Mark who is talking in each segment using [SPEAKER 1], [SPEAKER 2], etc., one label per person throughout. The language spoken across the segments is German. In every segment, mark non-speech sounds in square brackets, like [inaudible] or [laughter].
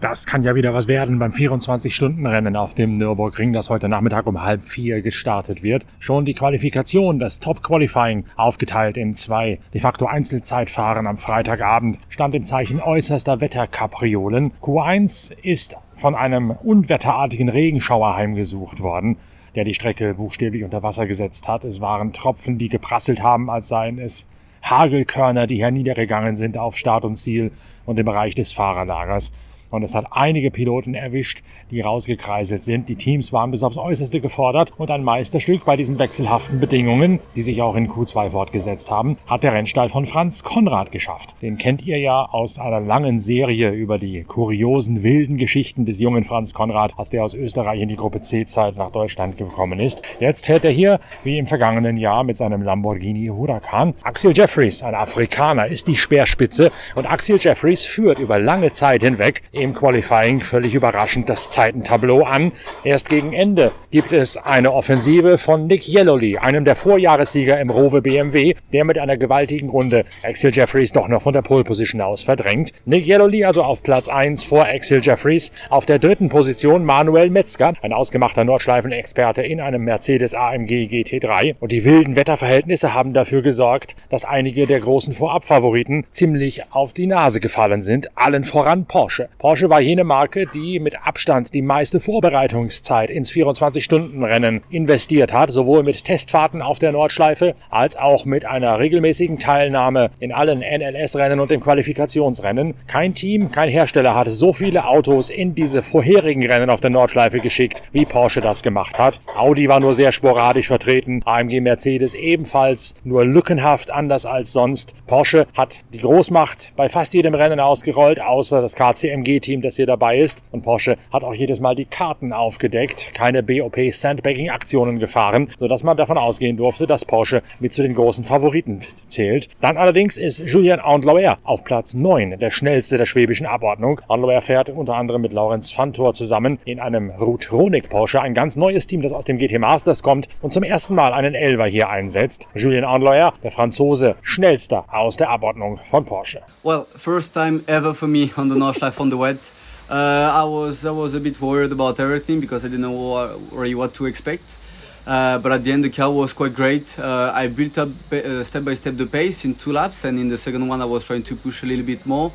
[SPEAKER 1] Das kann ja wieder was werden beim 24-Stunden-Rennen auf dem Nürburgring, das heute Nachmittag um halb vier gestartet wird. Schon die Qualifikation, das Top-Qualifying, aufgeteilt in zwei de facto Einzelzeitfahren am Freitagabend, stand im Zeichen äußerster Wetterkapriolen. Q1 ist von einem unwetterartigen Regenschauer heimgesucht worden der die Strecke buchstäblich unter Wasser gesetzt hat. Es waren Tropfen, die geprasselt haben, als seien es Hagelkörner, die herniedergegangen sind auf Start und Ziel und im Bereich des Fahrerlagers. Und es hat einige Piloten erwischt, die rausgekreiselt sind. Die Teams waren bis aufs Äußerste gefordert und ein Meisterstück bei diesen wechselhaften Bedingungen, die sich auch in Q2 fortgesetzt haben, hat der Rennstall von Franz Konrad geschafft. Den kennt ihr ja aus einer langen Serie über die kuriosen, wilden Geschichten des jungen Franz Konrad, als der aus Österreich in die Gruppe C-Zeit nach Deutschland gekommen ist. Jetzt fährt er hier, wie im vergangenen Jahr, mit seinem Lamborghini Huracan. Axel Jeffries, ein Afrikaner, ist die Speerspitze und Axel Jeffries führt über lange Zeit hinweg im Qualifying völlig überraschend das Zeitentableau an. Erst gegen Ende gibt es eine Offensive von Nick Yellowly, einem der Vorjahressieger im Rowe BMW, der mit einer gewaltigen Runde Axel Jeffries doch noch von der Pole Position aus verdrängt. Nick Yellowly also auf Platz 1 vor Axel Jeffries. Auf der dritten Position Manuel Metzger, ein ausgemachter Nordschleifenexperte in einem Mercedes AMG GT3. Und die wilden Wetterverhältnisse haben dafür gesorgt, dass einige der großen Vorabfavoriten ziemlich auf die Nase gefallen sind. Allen voran Porsche. Porsche Porsche war jene Marke, die mit Abstand die meiste Vorbereitungszeit ins 24-Stunden-Rennen investiert hat, sowohl mit Testfahrten auf der Nordschleife als auch mit einer regelmäßigen Teilnahme in allen NLS-Rennen und im Qualifikationsrennen. Kein Team, kein Hersteller hat so viele Autos in diese vorherigen Rennen auf der Nordschleife geschickt, wie Porsche das gemacht hat. Audi war nur sehr sporadisch vertreten, AMG Mercedes ebenfalls nur lückenhaft anders als sonst. Porsche hat die Großmacht bei fast jedem Rennen ausgerollt, außer das KCMG Team, das hier dabei ist. Und Porsche hat auch jedes Mal die Karten aufgedeckt, keine BOP Sandbagging Aktionen gefahren, sodass man davon ausgehen durfte, dass Porsche mit zu den großen Favoriten zählt. Dann allerdings ist Julien Andlauer auf Platz 9, der schnellste der schwäbischen Abordnung. Andlauer fährt unter anderem mit Lorenz Fantor zusammen in einem Rutronic Porsche, ein ganz neues Team, das aus dem GT Masters kommt und zum ersten Mal einen Elver hier einsetzt. Julien Andlauer, der Franzose, schnellster aus der Abordnung von Porsche.
[SPEAKER 2] Well, first time ever for me on the Nordschleife on the wet. Uh, I was I was a bit worried about everything because I didn't know what, really what to expect. Uh, but at the end, the car was quite great. Uh, I built up uh, step by step the pace in two laps, and in the second one, I was trying to push a little bit more.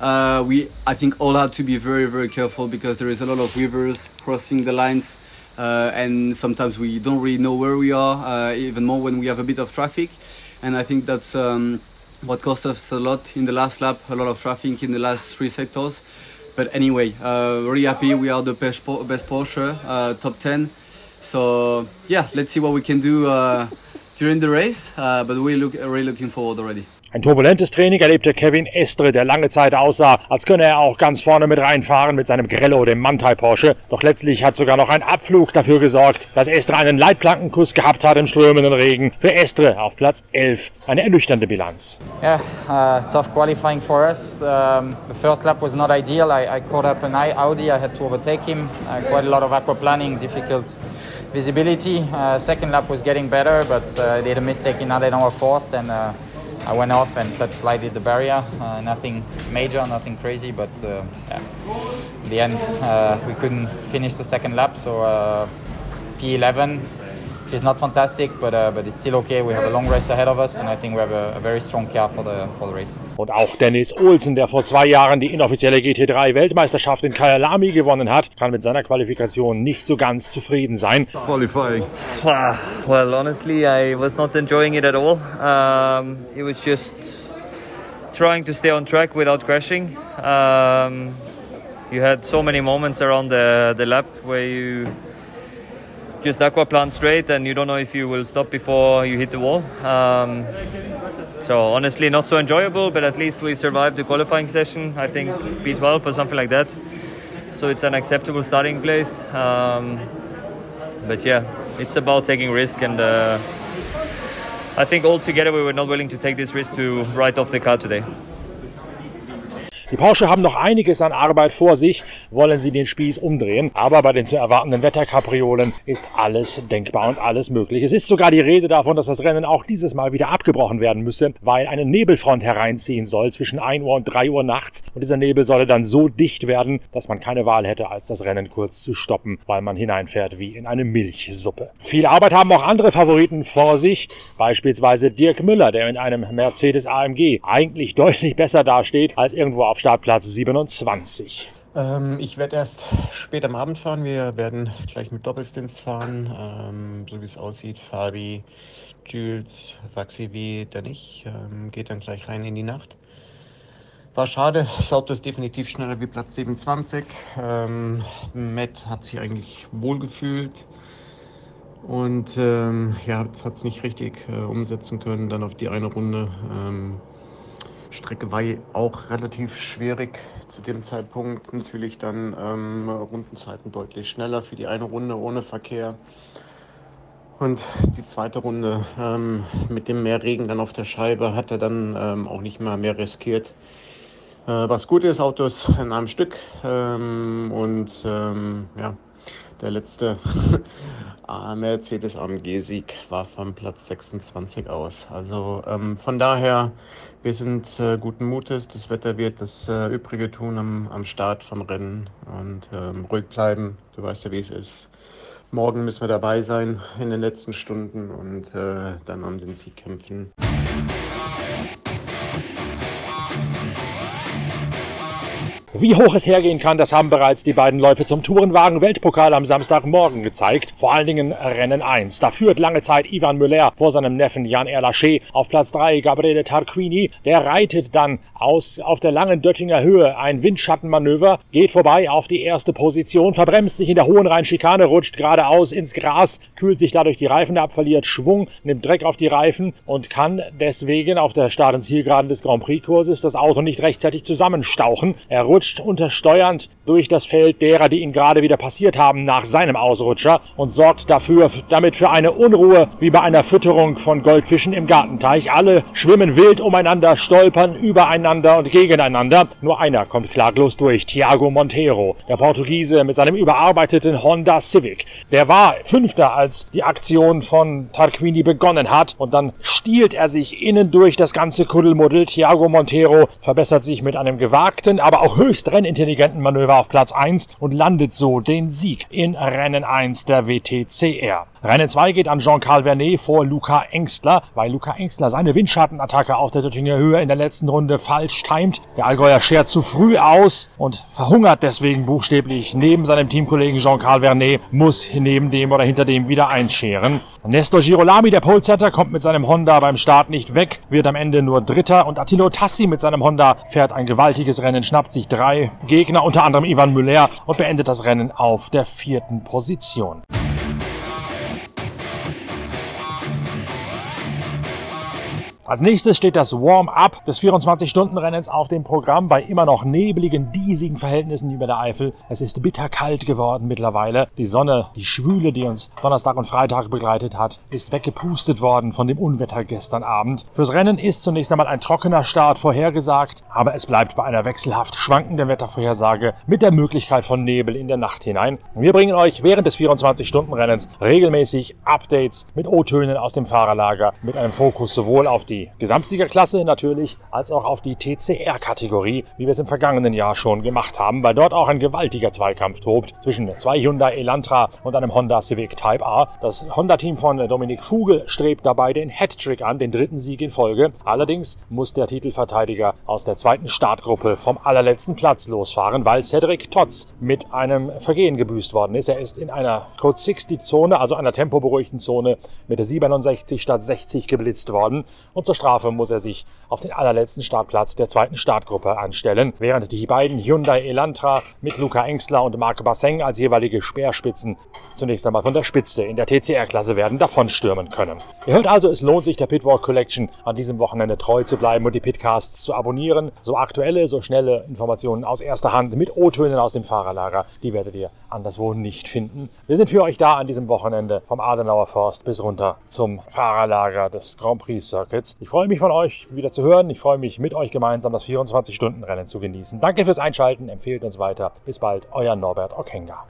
[SPEAKER 2] Uh, we, I think, all had to be very, very careful because there is a lot of weavers crossing the lines, uh, and sometimes we don't really know where we are, even more when we have a bit of traffic. And I think that's um, what cost us a lot in the last lap, a lot of traffic in the last three sectors. But anyway, uh, really happy. We are the best, best Porsche, uh, top 10. So yeah, let's see what we can do uh, during the race. But we look really looking forward already.
[SPEAKER 1] Ein turbulentes Training erlebte Kevin Estre, der lange Zeit aussah, als könne er auch ganz vorne mit reinfahren mit seinem Grello, dem Mantai Porsche. Doch letztlich hat sogar noch ein Abflug dafür gesorgt, dass Estre einen Leitplankenkuss gehabt hat im strömenden Regen. Für Estre auf Platz 11. Eine ernüchternde Bilanz.
[SPEAKER 3] Yeah, uh, tough qualifying for us. Um, the first lap was not ideal. I, I caught up an Audi. I had to overtake him. Uh, quite a lot of aquaplaning, difficult visibility. Uh, second lap was getting better, but uh, they had a mistake in Adenauer Forst and uh, I went off and touched slightly the barrier. Uh, nothing major, nothing crazy, but uh, yeah. in the end, uh, we couldn't finish the second lap. So uh, P11, which is not fantastic, but uh, but it's still okay. We have a long race ahead of us, and I think we have a, a very strong car for the for the race.
[SPEAKER 1] Und auch Dennis Olsen, der vor zwei Jahren die inoffizielle GT3-Weltmeisterschaft in Kyalami gewonnen hat, kann mit seiner Qualifikation nicht so ganz zufrieden sein.
[SPEAKER 4] Qualifying.
[SPEAKER 5] Uh, well, honestly, I was not enjoying it at all. Um, it was just trying to stay on track without crashing. Um, you had so many moments around the, the lap where you just aquaplan straight and you don't know if you will stop before you hit the wall. Um, so honestly, not so enjoyable, but at least we survived the qualifying session. I think P12 or something like that. So it's an acceptable starting place. Um, but yeah, it's about taking risk, and uh, I think altogether we were not willing to take this risk to write off the car today.
[SPEAKER 1] Die Porsche haben noch einiges an Arbeit vor sich, wollen sie den Spieß umdrehen, aber bei den zu erwartenden Wetterkapriolen ist alles denkbar und alles möglich. Es ist sogar die Rede davon, dass das Rennen auch dieses Mal wieder abgebrochen werden müsse, weil eine Nebelfront hereinziehen soll zwischen 1 Uhr und 3 Uhr nachts und dieser Nebel solle dann so dicht werden, dass man keine Wahl hätte, als das Rennen kurz zu stoppen, weil man hineinfährt wie in eine Milchsuppe. Viel Arbeit haben auch andere Favoriten vor sich, beispielsweise Dirk Müller, der in einem Mercedes AMG eigentlich deutlich besser dasteht als irgendwo auf Startplatz 27.
[SPEAKER 6] Ähm, ich werde erst später am Abend fahren. Wir werden gleich mit Doppelstints fahren. Ähm, so wie es aussieht, Fabi, Jules, Vaxivi, dann ich. Ähm, geht dann gleich rein in die Nacht. War schade, das Auto ist definitiv schneller wie Platz 27. Ähm, Matt hat sich eigentlich wohl gefühlt und ähm, ja, hat es nicht richtig äh, umsetzen können. Dann auf die eine Runde. Ähm, Strecke war auch relativ schwierig zu dem Zeitpunkt. Natürlich dann ähm, Rundenzeiten deutlich schneller für die eine Runde ohne Verkehr. Und die zweite Runde ähm, mit dem mehr Regen dann auf der Scheibe hat er dann ähm, auch nicht mehr mehr riskiert. Äh, was gut ist, Autos in einem Stück. Ähm, und ähm, ja, der letzte [laughs] Mercedes AMG-Sieg war vom Platz 26 aus. Also ähm, von daher, wir sind äh, guten Mutes. Das Wetter wird das äh, Übrige tun am, am Start vom Rennen und ähm, ruhig bleiben. Du weißt ja, wie es ist. Morgen müssen wir dabei sein in den letzten Stunden und äh, dann um den Sieg kämpfen.
[SPEAKER 1] Wie hoch es hergehen kann, das haben bereits die beiden Läufe zum Tourenwagen-Weltpokal am Samstagmorgen gezeigt. Vor allen Dingen Rennen 1. Da führt lange Zeit Ivan Müller vor seinem Neffen Jan Erlaché. Auf Platz 3 Gabriele Tarquini. Der reitet dann aus auf der langen Döttinger Höhe ein Windschattenmanöver, geht vorbei auf die erste Position, verbremst sich in der hohen Rheinschikane, rutscht geradeaus ins Gras, kühlt sich dadurch die Reifen ab, verliert Schwung, nimmt Dreck auf die Reifen und kann deswegen auf der Start- und Zielgeraden des Grand Prix-Kurses das Auto nicht rechtzeitig zusammenstauchen. Er rutscht rutscht untersteuernd durch das Feld derer, die ihn gerade wieder passiert haben, nach seinem Ausrutscher und sorgt dafür, damit für eine Unruhe wie bei einer Fütterung von Goldfischen im Gartenteich. Alle schwimmen wild umeinander, stolpern übereinander und gegeneinander. Nur einer kommt klaglos durch, Thiago Monteiro, der Portugiese mit seinem überarbeiteten Honda Civic. Der war Fünfter, als die Aktion von Tarquini begonnen hat und dann stiehlt er sich innen durch das ganze Kuddelmuddel. Thiago Monteiro verbessert sich mit einem gewagten, aber auch höchst höchst rennintelligenten Manöver auf Platz 1 und landet so den Sieg in Rennen 1 der WTCR. Rennen 2 geht an Jean-Carl Vernet vor Luca Engstler, weil Luca Engstler seine Windschattenattacke auf der Döttinger Höhe in der letzten Runde falsch timet. Der Allgäuer schert zu früh aus und verhungert deswegen buchstäblich neben seinem Teamkollegen Jean-Carl Vernet, muss neben dem oder hinter dem wieder einscheren. Nestor Girolami, der Polesetter, kommt mit seinem Honda beim Start nicht weg, wird am Ende nur Dritter und Attilo Tassi mit seinem Honda fährt ein gewaltiges Rennen, schnappt sich drei Gegner, unter anderem Ivan Müller und beendet das Rennen auf der vierten Position. Als nächstes steht das Warm-up des 24-Stunden-Rennens auf dem Programm bei immer noch nebligen, diesigen Verhältnissen über der Eifel. Es ist bitterkalt geworden mittlerweile. Die Sonne, die Schwüle, die uns Donnerstag und Freitag begleitet hat, ist weggepustet worden von dem Unwetter gestern Abend. Fürs Rennen ist zunächst einmal ein trockener Start vorhergesagt, aber es bleibt bei einer wechselhaft schwankenden Wettervorhersage mit der Möglichkeit von Nebel in der Nacht hinein. Wir bringen euch während des 24-Stunden-Rennens regelmäßig Updates mit O-Tönen aus dem Fahrerlager mit einem Fokus sowohl auf die die Gesamtsiegerklasse natürlich, als auch auf die TCR-Kategorie, wie wir es im vergangenen Jahr schon gemacht haben, weil dort auch ein gewaltiger Zweikampf tobt zwischen zwei Hyundai Elantra und einem Honda Civic Type A. Das Honda-Team von Dominik Fugel strebt dabei den Hattrick an, den dritten Sieg in Folge. Allerdings muss der Titelverteidiger aus der zweiten Startgruppe vom allerletzten Platz losfahren, weil Cedric Totz mit einem Vergehen gebüßt worden ist. Er ist in einer Code 60-Zone, also einer tempoberuhigten Zone, mit der 67 statt 60 geblitzt worden und zur Strafe muss er sich auf den allerletzten Startplatz der zweiten Startgruppe anstellen, während die beiden Hyundai Elantra mit Luca Engstler und Marc Basseng als jeweilige Speerspitzen zunächst einmal von der Spitze in der TCR-Klasse werden davonstürmen können. Ihr hört also, es lohnt sich der Pitwalk Collection an diesem Wochenende treu zu bleiben und die Pitcasts zu abonnieren. So aktuelle, so schnelle Informationen aus erster Hand mit O-Tönen aus dem Fahrerlager, die werdet ihr anderswo nicht finden. Wir sind für euch da an diesem Wochenende vom Adenauer Forst bis runter zum Fahrerlager des Grand Prix Circuits. Ich freue mich von euch wieder zu hören. Ich freue mich mit euch gemeinsam das 24-Stunden-Rennen zu genießen. Danke fürs Einschalten, empfehlt uns weiter. Bis bald, euer Norbert Okenga.